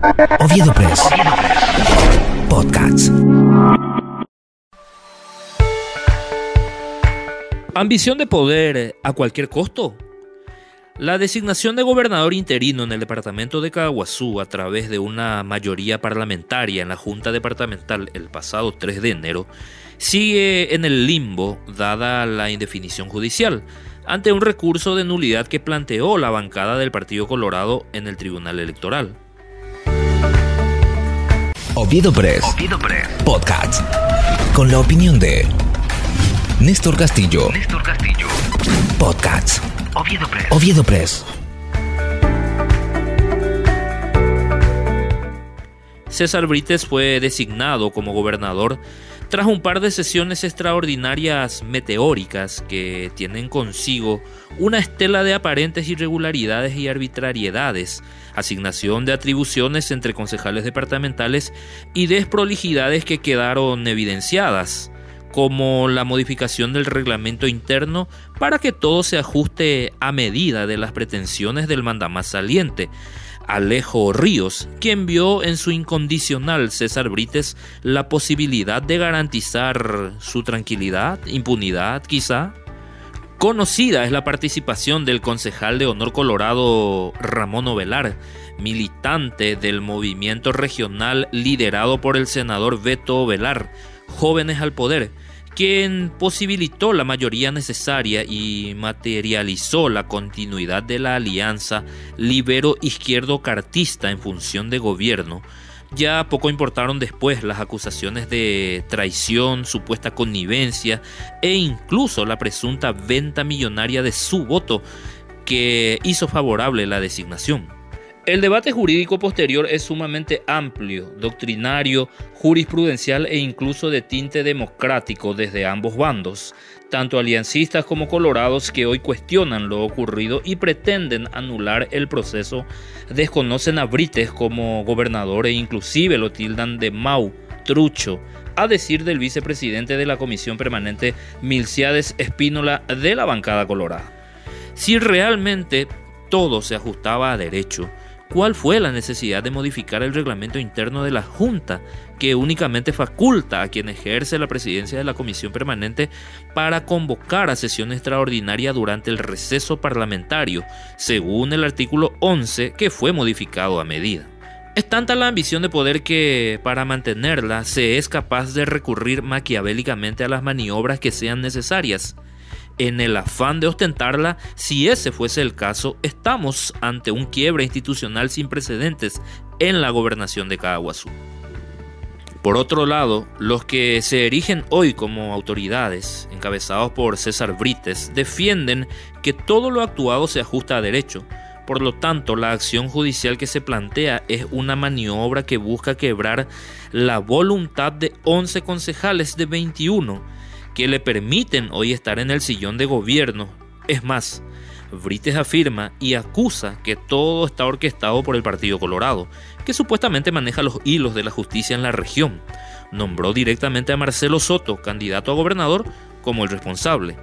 Oviedo Press. Podcasts. Ambición de poder a cualquier costo. La designación de gobernador interino en el departamento de Caguazú a través de una mayoría parlamentaria en la Junta Departamental el pasado 3 de enero sigue en el limbo dada la indefinición judicial ante un recurso de nulidad que planteó la bancada del Partido Colorado en el Tribunal Electoral. Oviedo Press. Podcast. Con la opinión de Néstor Castillo. Néstor Castillo. Podcast. Oviedo Press. Oviedo Press. César Brites fue designado como gobernador tras un par de sesiones extraordinarias meteóricas que tienen consigo una estela de aparentes irregularidades y arbitrariedades, asignación de atribuciones entre concejales departamentales y desprolijidades que quedaron evidenciadas como la modificación del reglamento interno para que todo se ajuste a medida de las pretensiones del mandamás saliente, Alejo Ríos, quien vio en su incondicional César Brites la posibilidad de garantizar su tranquilidad, impunidad quizá. Conocida es la participación del concejal de Honor Colorado Ramón Ovelar, militante del movimiento regional liderado por el senador Beto Ovelar, Jóvenes al Poder, quien posibilitó la mayoría necesaria y materializó la continuidad de la alianza libero-izquierdo-cartista en función de gobierno. Ya poco importaron después las acusaciones de traición, supuesta connivencia e incluso la presunta venta millonaria de su voto que hizo favorable la designación. El debate jurídico posterior es sumamente amplio, doctrinario, jurisprudencial e incluso de tinte democrático desde ambos bandos, tanto aliancistas como colorados que hoy cuestionan lo ocurrido y pretenden anular el proceso, desconocen a Brites como gobernador e inclusive lo tildan de Mau, trucho, a decir del vicepresidente de la Comisión Permanente Milciades Espínola de la bancada colorada. Si realmente todo se ajustaba a derecho, cuál fue la necesidad de modificar el reglamento interno de la Junta, que únicamente faculta a quien ejerce la presidencia de la Comisión Permanente para convocar a sesión extraordinaria durante el receso parlamentario, según el artículo 11 que fue modificado a medida. Es tanta la ambición de poder que, para mantenerla, se es capaz de recurrir maquiavélicamente a las maniobras que sean necesarias en el afán de ostentarla, si ese fuese el caso, estamos ante un quiebre institucional sin precedentes en la gobernación de Caguazú. Por otro lado, los que se erigen hoy como autoridades, encabezados por César Brites, defienden que todo lo actuado se ajusta a derecho. Por lo tanto, la acción judicial que se plantea es una maniobra que busca quebrar la voluntad de 11 concejales de 21 que le permiten hoy estar en el sillón de gobierno. Es más, Brites afirma y acusa que todo está orquestado por el Partido Colorado, que supuestamente maneja los hilos de la justicia en la región. Nombró directamente a Marcelo Soto, candidato a gobernador, como el responsable.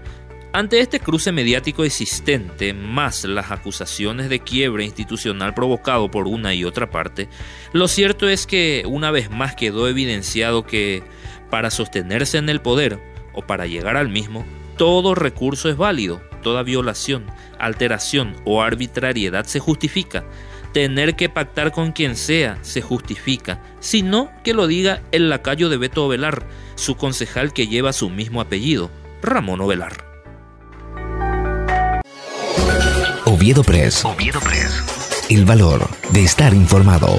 Ante este cruce mediático existente, más las acusaciones de quiebre institucional provocado por una y otra parte, lo cierto es que una vez más quedó evidenciado que, para sostenerse en el poder, o para llegar al mismo, todo recurso es válido, toda violación, alteración o arbitrariedad se justifica. Tener que pactar con quien sea se justifica, sino que lo diga el lacayo de Beto Ovelar, su concejal que lleva su mismo apellido, Ramón Ovelar. Oviedo Press. Oviedo Press. El valor de estar informado.